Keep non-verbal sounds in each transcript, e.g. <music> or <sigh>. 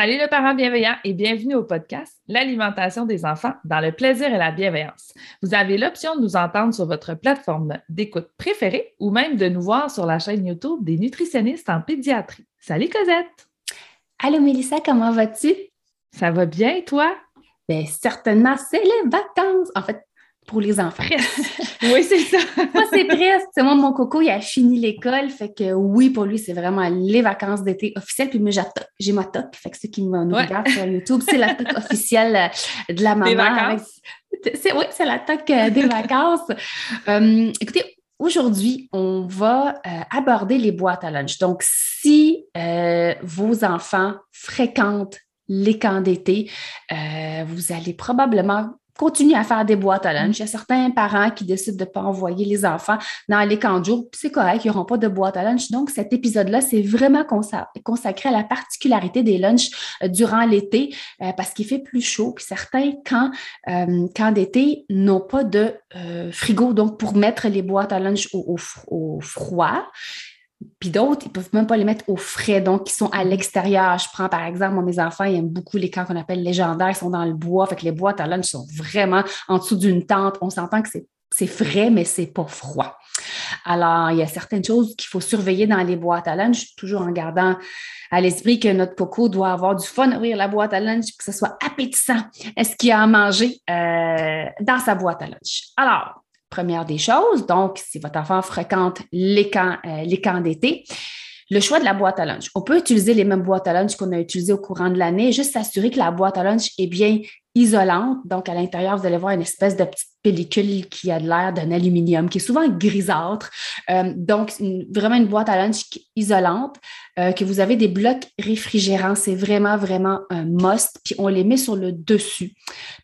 Salut le parent bienveillant et bienvenue au podcast L'alimentation des enfants dans le plaisir et la bienveillance. Vous avez l'option de nous entendre sur votre plateforme d'écoute préférée ou même de nous voir sur la chaîne YouTube des nutritionnistes en pédiatrie. Salut Cosette! Allô Mélissa, comment vas-tu? Ça va bien, toi? Bien, certainement, c'est les vacances. En fait, pour les enfants. <laughs> oui, c'est ça. moi, c'est presque. Moi, mon coco, il a fini l'école. Fait que oui, pour lui, c'est vraiment les vacances d'été officielles. Puis moi, j'ai ma toque. Fait que ceux qui nous regardent sur YouTube, c'est la toque <laughs> officielle euh, de la maman. Des vacances. oui, c'est la toque euh, des vacances. <laughs> Euh, écoutez, Aujourd'hui, on va aborder les boîtes à lunch. Donc, si vos enfants fréquentent les camps d'été, vous allez probablement continuer à faire des boîtes à lunch. Il y a certains parents qui décident de ne pas envoyer les enfants dans les camps de jour, c'est correct, ils n'auront pas de boîte à lunch. Donc, cet épisode-là, c'est vraiment consacré à la particularité des lunchs euh, durant l'été euh, parce qu'il fait plus chaud. Puis certains camps, euh, camps d'été n'ont pas de frigo, donc pour mettre les boîtes à lunch au froid. Puis d'autres, ils peuvent même pas les mettre au frais, donc ils sont à l'extérieur. Je prends par exemple, mes enfants, ils aiment beaucoup les camps qu'on appelle légendaires, ils sont dans le bois, fait que les boîtes à lunch sont vraiment en dessous d'une tente. On s'entend que c'est frais, mais c'est pas froid. Alors, il y a certaines choses qu'il faut surveiller dans les boîtes à lunch, toujours en gardant à l'esprit que notre coco doit avoir du fun à ouvrir la boîte à lunch, que ce soit appétissant. Est-ce qu'il a à manger euh, dans sa boîte à lunch? Alors, Première des choses, donc, si votre enfant fréquente les camps, euh, les camps d'été, le choix de la boîte à lunch. On peut utiliser les mêmes boîtes à lunch qu'on a utilisées au courant de l'année, juste s'assurer que la boîte à lunch est bien isolante. Donc, à l'intérieur, vous allez voir une espèce de petite pellicule qui a l'air d'un aluminium, qui est souvent grisâtre. Euh, donc, vraiment une boîte à lunch isolante, euh, que vous avez des blocs réfrigérants. C'est vraiment, vraiment un must. Puis on les met sur le dessus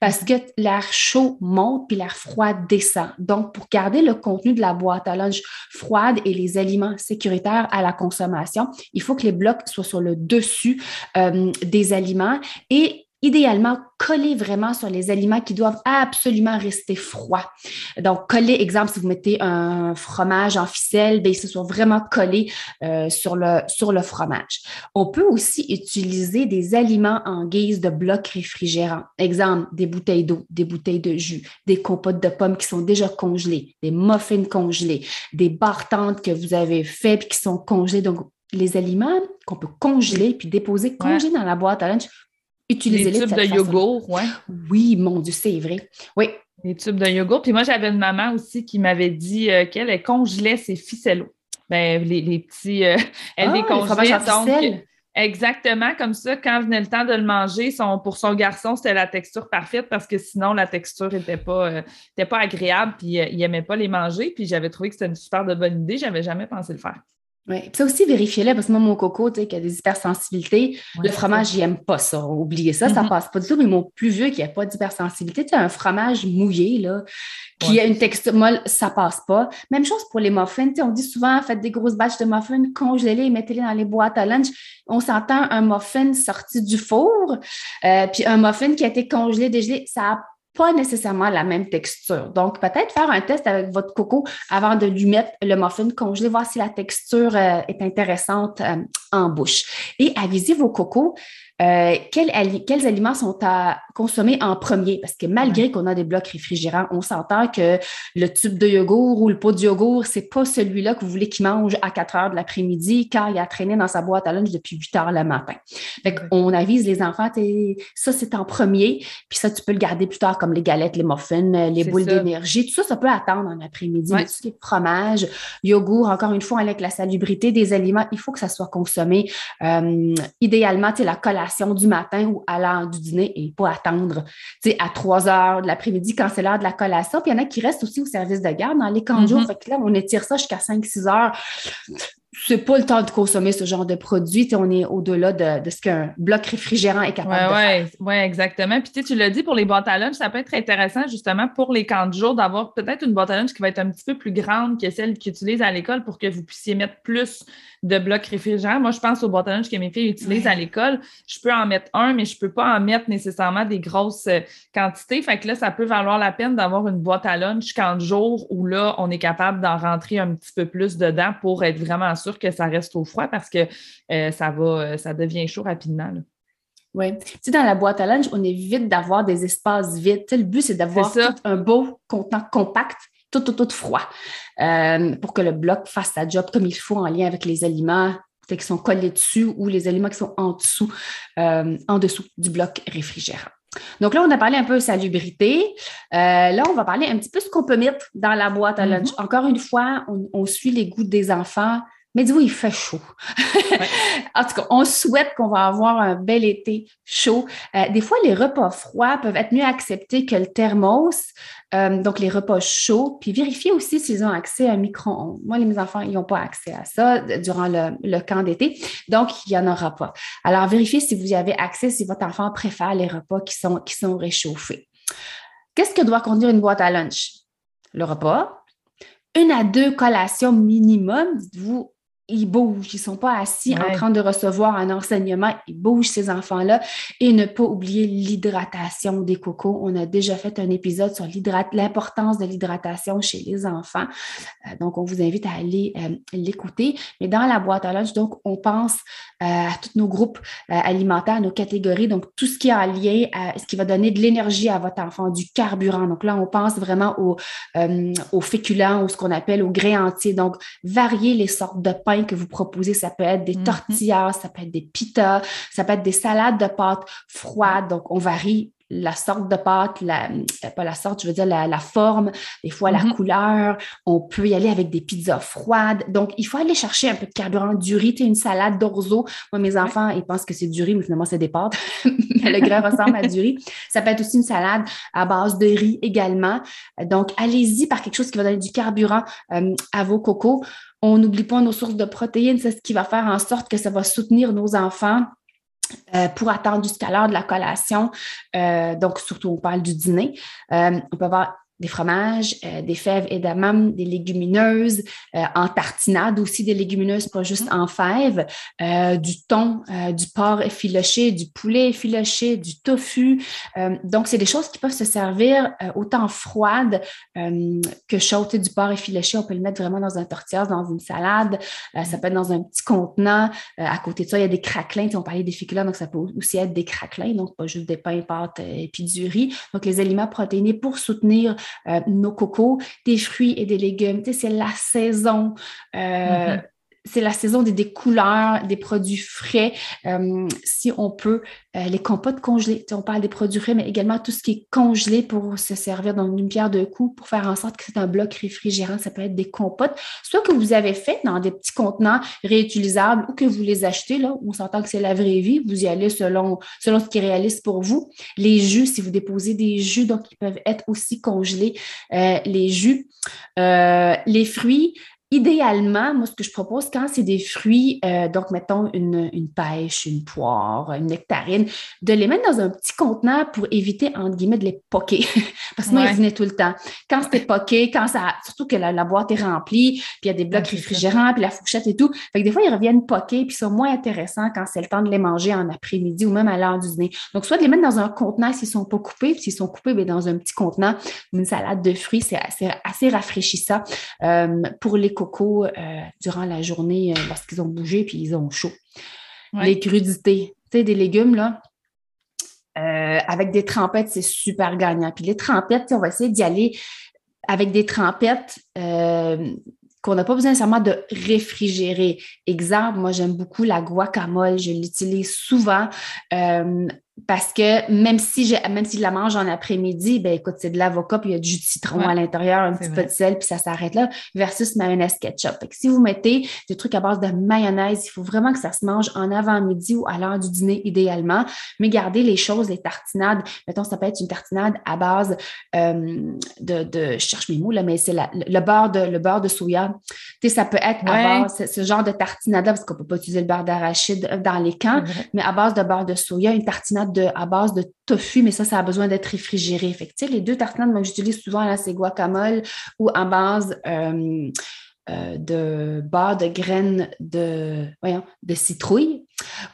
parce que l'air chaud monte puis l'air froid descend. Donc, pour garder le contenu de la boîte à lunch froide et les aliments sécuritaires à la consommation, il faut que les blocs soient sur le dessus euh, des aliments et idéalement coller vraiment sur les aliments qui doivent absolument rester froids. Donc, coller, exemple, si vous mettez un fromage en ficelle, bien, ce soit vraiment collé euh, sur, le, sur le fromage. On peut aussi utiliser des aliments en guise de blocs réfrigérants. Exemple, des bouteilles d'eau, des bouteilles de jus, des compotes de pommes qui sont déjà congelées, des muffins congelés, des bartendes que vous avez faites et qui sont congelés. Donc, les aliments qu'on peut congeler puis déposer congelés dans la boîte à lunch utiliser les tubes de yogourt, ouais. Oui, mon Dieu, c'est vrai. Oui. Les tubes de yogourt. Puis moi, j'avais une maman aussi qui m'avait dit euh, qu'elle congelait ses ficellos. Ben, les, les petits. Euh, <laughs> elle les ah, congelait. Donc, exactement comme ça, quand venait le temps de le manger, son, pour son garçon, c'était la texture parfaite parce que sinon, la texture n'était pas, euh, pas agréable. Puis il n'aimait pas les manger. Puis j'avais trouvé que c'était une super de bonne idée. Je n'avais jamais pensé le faire. Oui. ça aussi, vérifiez-le, parce que moi, mon coco, tu sais, qui a des hypersensibilités, le fromage, j'aime pas ça. Oubliez ça, ça mm-hmm. passe pas du tout. Mais mon plus vieux qui n'a pas d'hypersensibilité, tu sais, un fromage mouillé, là, qui a une texture molle, ça passe pas. Même chose pour les muffins. Tu sais, on dit souvent, faites des grosses batches de muffins, congélez-les, mettez-les dans les boîtes à lunch. On s'entend un muffin sorti du four, euh, puis un muffin qui a été congelé, dégelé, ça a pas nécessairement la même texture. Donc, peut-être faire un test avec votre coco avant de lui mettre le muffin congelé, voir si la texture euh, est intéressante euh, en bouche. Et avisez vos cocos euh, quels, aliments sont à consommer en premier? Parce que malgré qu'on a des blocs réfrigérants, on s'entend que le tube de yogourt ou le pot de yogourt, c'est pas celui-là que vous voulez qu'il mange à 4 heures de l'après-midi car il a traîné dans sa boîte à lunch depuis 8 heures le matin. Fait qu'on avise les enfants, ça c'est en premier, puis ça tu peux le garder plus tard comme les galettes, les muffins, les boules d'énergie, tout ça, ça peut attendre en après-midi. Tout ce qui est fromage, yogourt, encore une fois, avec la salubrité des aliments, il faut que ça soit consommé. Euh, idéalement, tu la collation du matin ou à l'heure du dîner et pas attendre à 3 heures de l'après-midi quand c'est l'heure de la collation. Puis il y en a qui restent aussi au service de garde dans les camps de jour. Mm-hmm. Fait que là, on étire ça jusqu'à 5-6 heures c'est pas le temps de consommer ce genre de produit. on est au-delà de, ce qu'un bloc réfrigérant est capable de faire. Oui, exactement. Puis tu l'as dit, pour les boîtes à lunch, ça peut être intéressant justement pour les camps de jour d'avoir peut-être une boîte à lunch qui va être un petit peu plus grande que celle qu'ils utilisent à l'école pour que vous puissiez mettre plus de blocs réfrigérants. Moi, je pense aux boîtes à lunch que mes filles utilisent à l'école. Je peux en mettre un, mais je ne peux pas en mettre nécessairement des grosses euh, quantités. Fait que là, ça peut valoir la peine d'avoir une boîte à lunch camp de jour où là, on est capable d'en rentrer un petit peu plus dedans pour être vraiment sûr que ça reste au froid parce que euh, ça va, euh, ça devient chaud rapidement. Oui. Tu sais, dans la boîte à lunch, on évite d'avoir des espaces vides. le but, c'est d'avoir un beau contenant compact, tout, tout, tout froid, euh, pour que le bloc fasse sa job comme il faut en lien avec les aliments qui sont collés dessus ou les aliments qui sont en dessous, en dessous du bloc réfrigérant. Donc là, on a parlé un peu de salubrité. Euh, là, on va parler un petit peu de ce qu'on peut mettre dans la boîte à lunch. Mm-hmm. Encore une fois, on, suit les goûts des enfants. Mais dis-vous, il fait chaud. <laughs> en tout cas, on souhaite qu'on va avoir un bel été chaud. Euh, des fois, les repas froids peuvent être mieux acceptés que le thermos. Euh, donc, les repas chauds. Puis vérifiez aussi s'ils ont accès à un micro-ondes. Moi, les, mes enfants, ils n'ont pas accès à ça durant le, camp d'été. Donc, il n'y en aura pas. Alors, vérifiez si vous y avez accès, si votre enfant préfère les repas qui sont, qui sont réchauffés. Qu'est-ce que doit contenir une boîte à lunch? Le repas, une à deux collations minimum, dites-vous, ils bougent, ils ne sont pas assis en train de recevoir un enseignement, ils bougent ces enfants-là et ne pas oublier l'hydratation des cocos. On a déjà fait un épisode sur l'importance de l'hydratation chez les enfants. Euh, donc, on vous invite à aller euh, l'écouter. Mais dans la boîte à lunch, donc, on pense euh, à tous nos groupes alimentaires, nos catégories, donc tout ce qui est en lien à ce qui va donner de l'énergie à votre enfant, du carburant. Donc là, on pense vraiment aux, aux féculents ou ce qu'on appelle aux grains entiers. Donc, varier les sortes de pain que vous proposez. Ça peut être des mhm. tortillas, ça peut être des pitas, ça peut être des salades de pâtes froides. Donc, on varie la sorte de pâte, la, euh, pas la sorte, je veux dire la, forme, des fois la mhm. couleur. On peut y aller avec des pizzas froides. Donc, il faut aller chercher un peu de carburant, du riz, une salade d'orzo. Moi, mes enfants, ils pensent que c'est du riz, mais finalement, c'est des pâtes. <laughs> le grain ressemble à du riz. Ça peut être aussi une salade à base de riz également. Donc, allez-y par quelque chose qui va donner du carburant euh, à vos cocos. On n'oublie pas nos sources de protéines. C'est ce qui va faire en sorte que ça va soutenir nos enfants euh, pour attendre jusqu'à l'heure de la collation. Euh, donc, surtout, on parle du dîner. Euh, on peut avoir des fromages, euh, des fèves et d'amam, des légumineuses, euh, en tartinade aussi des légumineuses, pas juste en fèves, euh, du thon, du porc effiloché, du poulet effiloché, du tofu. donc, c'est des choses qui peuvent se servir autant froides que chaudes. Du porc effiloché, on peut le mettre vraiment dans un tortillard, dans une salade. ça peut être dans un petit contenant. à côté de ça, il y a des craquelins. On parlait des féculents, donc ça peut aussi être des craquelins, donc pas juste des pains, pâtes et puis du riz. Donc, les aliments protéinés pour soutenir euh, nos cocos, des fruits et des légumes. Tu sais, c'est la saison. Euh, mm-hmm c'est la saison des, couleurs, des produits frais. Euh, si on peut, euh, les compotes congelées. On parle des produits frais, mais également tout ce qui est congelé pour se servir dans une pierre de coups pour faire en sorte que c'est un bloc réfrigérant. Ça peut être des compotes, soit que vous avez fait dans des petits contenants réutilisables ou que vous les achetez. Là, on s'entend que c'est la vraie vie. Vous y allez selon, selon ce qui est réaliste pour vous. Les jus, si vous déposez des jus, donc ils peuvent être aussi congelés. Euh, les jus, les fruits, Idéalement, moi, ce que je propose, quand c'est des fruits, euh, donc mettons une, une, pêche, une poire, une nectarine, de les mettre dans un petit contenant pour éviter, entre guillemets, de les poquer. <laughs> Parce que moi, ils venaient tout le temps. Quand c'était poqué, quand ça, surtout que la, boîte est remplie, puis il y a des blocs réfrigérants, puis la fourchette et tout. Fait que des fois, ils reviennent poqués, puis sont moins intéressants quand c'est le temps de les manger en après-midi ou même à l'heure du dîner. Donc, soit de les mettre dans un contenant s'ils sont pas coupés, puis s'ils sont coupés, bien, dans un petit contenant, une salade de fruits, c'est assez, assez rafraîchissant euh, pour les cocos euh, durant la journée euh, lorsqu'ils ont bougé puis ils ont chaud. Les crudités. tu sais, des légumes, là, euh, avec des trempettes, c'est super gagnant. Puis les trempettes, on va essayer d'y aller avec des trempettes qu'on n'a pas besoin nécessairement de réfrigérer. Exemple, moi, j'aime beaucoup la guacamole. Je l'utilise souvent. Euh, parce que même si je, même si je la mange en après-midi, ben écoute, c'est de l'avocat, puis il y a du citron à l'intérieur, un petit peu de sel, puis ça s'arrête là, versus mayonnaise ketchup. Fait que si vous mettez des trucs à base de mayonnaise, il faut vraiment que ça se mange en avant-midi ou à l'heure du dîner idéalement, mais gardez les choses, les tartinades. Mettons, ça peut être une tartinade à base euh, de, de, je cherche mes mots là, mais c'est le beurre de le beurre de soya. Tu sais, ça peut être à base ce genre de tartinade parce qu'on peut pas utiliser le beurre d'arachide dans les camps, mais à base de beurre de soya, une tartinade à base de tofu, mais ça, ça a besoin d'être réfrigéré. Fait les deux tartinades que j'utilise souvent, là, c'est guacamole ou à base euh, euh, de beurre de graines de, voyons, de citrouille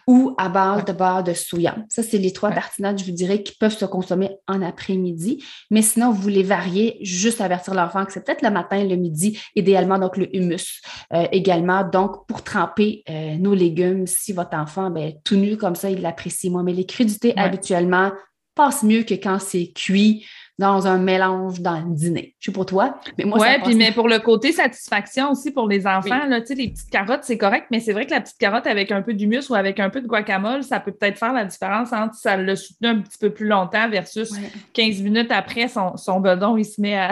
ou à base de beurre de soya. Ça, c'est les trois tartinades, je vous dirais, qui peuvent se consommer en après-midi. Mais sinon, vous les variez, juste avertir l'enfant que c'est peut-être le matin, le midi, idéalement, donc le humus euh, également. Donc, pour tremper euh, nos légumes, si votre enfant, ben, tout nu comme ça, il l'apprécie moins. Mais les crudités, habituellement, passent mieux que quand c'est cuit dans un mélange dans le dîner. Je suis pour toi, mais moi, puis mais pour le côté satisfaction aussi pour les enfants, là, tu sais, les petites carottes, c'est correct, mais c'est vrai que la petite carotte avec un peu d'humus ou avec un peu de guacamole, ça peut peut-être faire la différence entre ça le soutenu un petit peu plus longtemps versus 15 minutes après, son, son bedon, il se met à,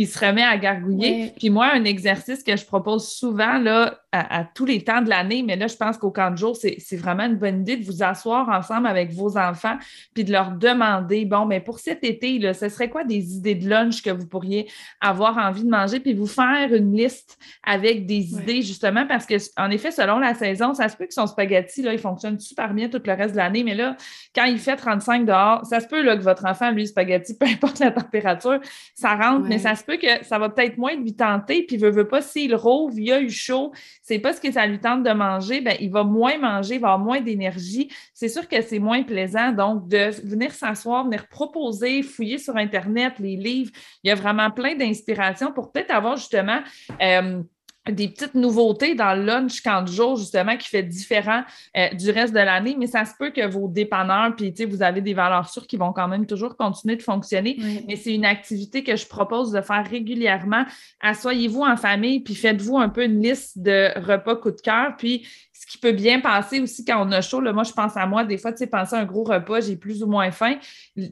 il se remet à gargouiller. Puis moi, un exercice que je propose souvent, là, à, tous les temps de l'année, mais là, je pense qu'au camp de jour, c'est vraiment une bonne idée de vous asseoir ensemble avec vos enfants puis de leur demander, bon, mais pour cet été, là, ce serait quoi des idées de lunch que vous pourriez avoir envie de manger, puis vous faire une liste avec des idées, justement, parce que, en effet, selon la saison, ça se peut que son spaghetti, là, il fonctionne super bien tout le reste de l'année, mais là, quand il fait 35 dehors, ça se peut là, que votre enfant, lui, spaghetti, <laughs> peu importe la température, ça rentre, mais ça se peut que ça va peut-être moins lui tenter, puis veut, veut pas, s'il rouvre, il a eu chaud, c'est pas ce que ça lui tente de manger, ben, il va moins manger, il va avoir moins d'énergie. C'est sûr que c'est moins plaisant. Donc, de venir s'asseoir, venir proposer, fouiller sur Internet, les livres, il y a vraiment plein d'inspiration pour peut-être avoir justement euh, des petites nouveautés dans le lunch camp de jour, justement, qui fait différent euh, du reste de l'année, mais ça se peut que vos dépanneurs, puis vous avez des valeurs sûres qui vont quand même toujours continuer de fonctionner. Mais c'est une activité que je propose de faire régulièrement. Assoyez-vous en famille, puis faites-vous un peu une liste de repas coup de cœur, puis ce qui peut bien passer aussi quand on a chaud, là, moi, je pense à moi, des fois, tu sais, penser à un gros repas, j'ai plus ou moins faim.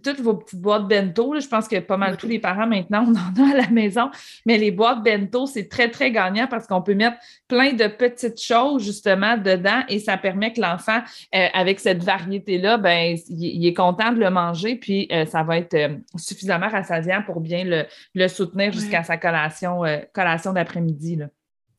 Toutes vos petites boîtes bento, je pense que pas mal tous les parents maintenant, on <laughs> en a à la maison, mais les boîtes bento, c'est très, très gagnant parce qu'on peut mettre plein de petites choses, justement, dedans et ça permet que l'enfant, euh, avec cette variété-là, ben, il, est content de le manger, puis euh, ça va être euh, suffisamment rassasiant pour bien le, soutenir jusqu'à sa collation, collation d'après-midi.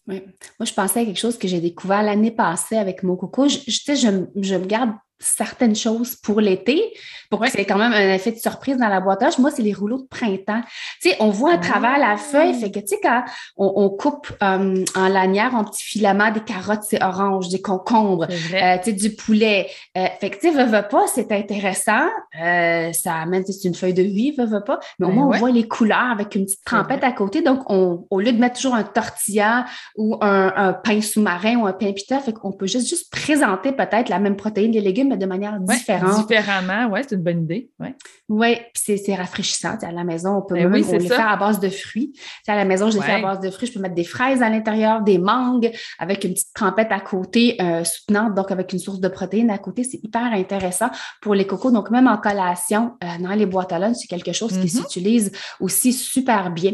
Oui. Moi, je pensais à quelque chose que j'ai découvert l'année passée avec mon coco. Je, je, je, je me garde certaines choses pour l'été, pour que c'est quand même un effet de surprise dans la boîtage. Moi, c'est les rouleaux de printemps. Tu sais, on voit à travers la feuille, fait que tu sais, quand on, coupe euh, en lanière en petits filaments des carottes, c'est orange, des concombres, euh, tu sais, du poulet. Euh, fait que tu sais, veux, pas, c'est intéressant. ça amène, c'est une feuille de vie, veux, veux pas. Mais au ben moins, on voit les couleurs avec une petite trempette à côté. Donc, on, au lieu de mettre toujours un tortilla ou un, pain sous-marin ou un pain pita, fait qu'on peut juste, juste présenter peut-être la même protéine des légumes mais de manière différente. différemment, oui, c'est une bonne idée. Oui, ouais, puis c'est rafraîchissant. à la maison, on peut ben même les faire à base de fruits. à la maison, je les fais à base de fruits. Je peux mettre des fraises à l'intérieur, des mangues avec une petite trempette à côté euh, soutenante, donc avec une source de protéines à côté. C'est hyper intéressant pour les cocos. Donc, même en collation, euh, dans les boîtes à lunch, c'est quelque chose qui mm-hmm. s'utilise aussi super bien.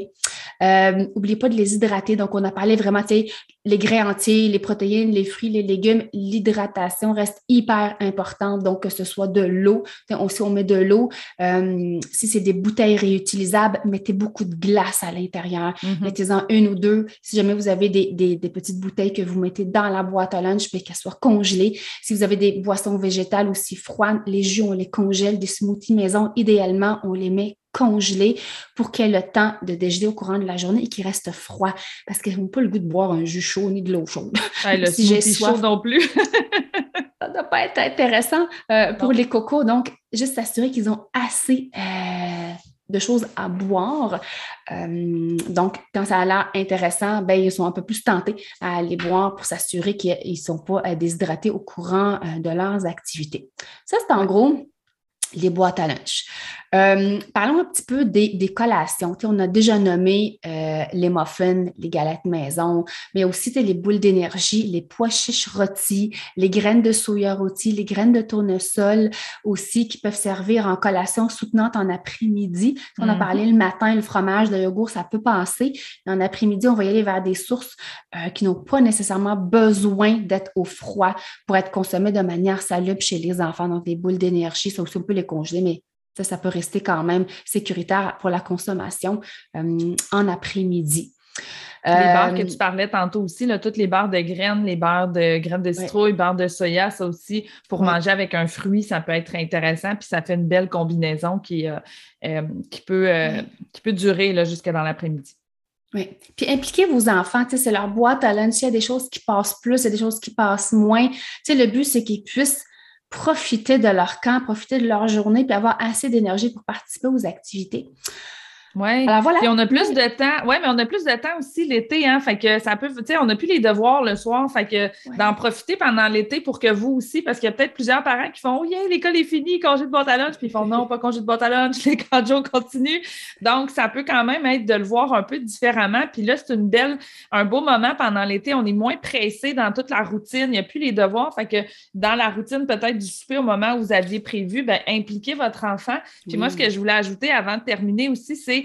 N'oubliez euh, pas de les hydrater. Donc, on a parlé vraiment, tu sais, les grains entiers, les protéines, les fruits, les légumes, l'hydratation reste hyper importante. Donc, que ce soit de l'eau, si on met de l'eau, euh, si c'est des bouteilles réutilisables, mettez beaucoup de glace à l'intérieur. Mm-hmm. Mettez-en une ou deux. Si jamais vous avez des, des, petites bouteilles que vous mettez dans la boîte à lunch, mais qu'elles soient congelées. Si vous avez des boissons végétales aussi froides, les jus, on les congèle. Des smoothies maison, idéalement, on les met congelé pour qu'il ait le temps de dégeler au courant de la journée et qu'il reste froid parce qu'ils n'ont pas le goût de boire un jus chaud ni de l'eau chaude. <laughs> si j'ai soif non plus. <laughs> ça ne doit pas être intéressant euh, pour les cocos. Donc, juste s'assurer qu'ils ont assez euh, de choses à boire. Euh, donc, quand ça a l'air intéressant, ben, ils sont un peu plus tentés à aller boire pour s'assurer qu'ils ne sont pas déshydratés au courant de leurs activités. Ça, c'est en gros les boîtes à lunch. Euh, parlons un petit peu des, collations. on a déjà nommé euh, les muffins, les galettes maison, mais aussi les boules d'énergie, les pois chiches rôtis, les graines de soya rôties, les graines de tournesol aussi qui peuvent servir en collation soutenante en après-midi. On a parlé mm-hmm. le matin, le fromage, le yogourt, ça peut passer. En après-midi, on va y aller vers des sources euh, qui n'ont pas nécessairement besoin d'être au froid pour être consommées de manière salubre chez les enfants. Donc, les boules d'énergie, ça aussi, on peut les congeler, mais ça, peut rester quand même sécuritaire pour la consommation euh, en après-midi. Les barres que euh, tu parlais tantôt aussi, là, toutes les barres de graines, les barres de graines de citrouille, barres de soya, ça aussi, pour manger avec un fruit, ça peut être intéressant. Puis ça fait une belle combinaison qui, euh, qui, peut, qui peut durer jusqu'à dans l'après-midi. Oui. Puis impliquez vos enfants, c'est leur boîte à lunch. Il y a des choses qui passent plus, il y a des choses qui passent moins. le but, c'est qu'ils puissent profiter de leur camp, profiter de leur journée, puis avoir assez d'énergie pour participer aux activités. Oui. Alors voilà. Puis on a plus de temps. Oui, mais on a plus de temps aussi l'été, hein. Fait que ça peut, tu sais, on n'a plus les devoirs le soir. Fait que d'en profiter pendant l'été pour que vous aussi, parce qu'il y a peut-être plusieurs parents qui font Oh yeah, l'école est finie, congé de boîte à lunch, puis ils font non, pas congé de boîte à lunch, <laughs> les jours continuent. Donc, ça peut quand même être de le voir un peu différemment. Puis là, c'est une belle, un beau moment pendant l'été. On est moins pressé dans toute la routine. Il n'y a plus les devoirs. Fait que dans la routine, peut-être du souper au moment où vous aviez prévu, ben, impliquez votre enfant. Puis moi, ce que je voulais ajouter avant de terminer aussi, c'est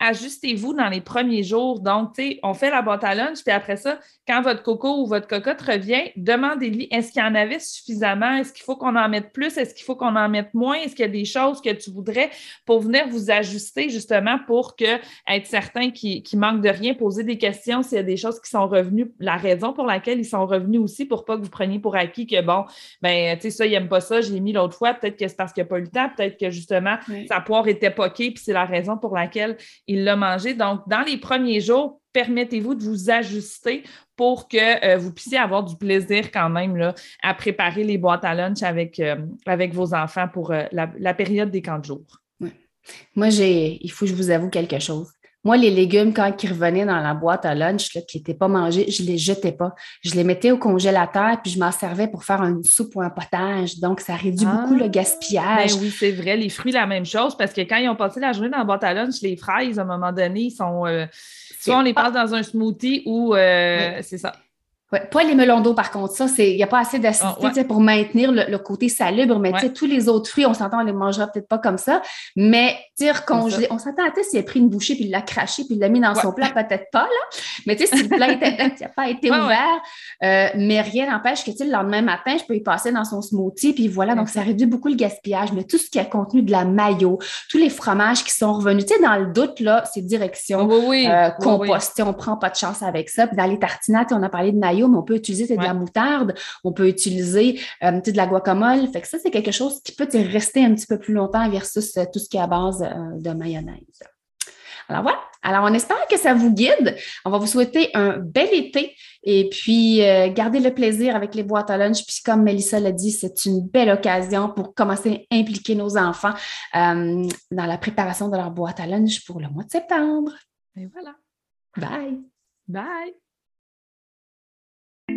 ajustez-vous dans les premiers jours. Donc, tu sais, on fait la boîte à lunch, puis après ça, quand votre coco ou votre cocotte revient, demandez-lui est-ce qu'il y en avait suffisamment? Est-ce qu'il faut qu'on en mette plus? Est-ce qu'il faut qu'on en mette moins? Est-ce qu'il y a des choses que tu voudrais pour venir vous ajuster justement pour que être certain qu'il manque de rien, poser des questions s'il y a des choses qui sont revenues, la raison pour laquelle ils sont revenus aussi pour pas que vous preniez pour acquis que bon, ben, tu sais, ça, il n'aime pas ça, je l'ai mis l'autre fois, peut-être que c'est parce qu'il n'a pas eu le temps, peut-être que justement, sa poire était poquée, puis c'est la raison pour laquelle il l'a mangé. Donc, dans les premiers jours, permettez-vous de vous ajuster pour que euh, vous puissiez avoir du plaisir quand même à préparer les boîtes à lunch avec, euh, vos enfants pour euh, la, période des camps de jour. Moi, j'ai, il faut que je vous avoue quelque chose. Moi, les légumes, quand ils revenaient dans la boîte à lunch, là, qui n'étaient pas mangés, je ne les jetais pas. Je les mettais au congélateur, puis je m'en servais pour faire une soupe ou un potage. Donc, ça réduit beaucoup le ah! gaspillage. Ben oui, c'est vrai. Les fruits, la même chose, parce que quand ils ont passé la journée dans la boîte à lunch, les fraises, à un moment donné, ils sont. Euh, soit on les passe dans un smoothie ou euh, c'est ça. Ouais, pas les melons d'eau, par contre, ça, il n'y a pas assez d'acidité ah, pour maintenir le, côté salubre, mais tous les autres fruits, on s'entend, on les mangera peut-être pas comme ça, mais congelé, on s'entend à s'il a pris une bouchée, puis il l'a craché, puis il l'a mis dans son plat, peut-être pas, là, mais tu sais, si le plat n'a <laughs> <laughs> pas été ouvert, euh, mais rien n'empêche que, tu le lendemain matin, je peux y passer dans son smoothie, puis voilà, donc ça réduit beaucoup le gaspillage, mais tout ce qui a contenu de la mayo, tous les fromages qui sont revenus, tu sais, dans le doute, là, c'est direction oui, euh, compost, on prend pas de chance avec ça, puis dans les tartinades, on a parlé de mayo, mais on peut utiliser de la moutarde, on peut utiliser euh, de la guacamole. Fait que ça, c'est quelque chose qui peut rester un petit peu plus longtemps versus euh, tout ce qui est à base euh, de mayonnaise. Alors voilà. Alors, on espère que ça vous guide. On va vous souhaiter un bel été et puis gardez le plaisir avec les boîtes à lunch. Puis, comme Melissa l'a dit, c'est une belle occasion pour commencer à impliquer nos enfants dans la préparation de leur boîte à lunch pour le mois de septembre. Et voilà. Bye. Bye.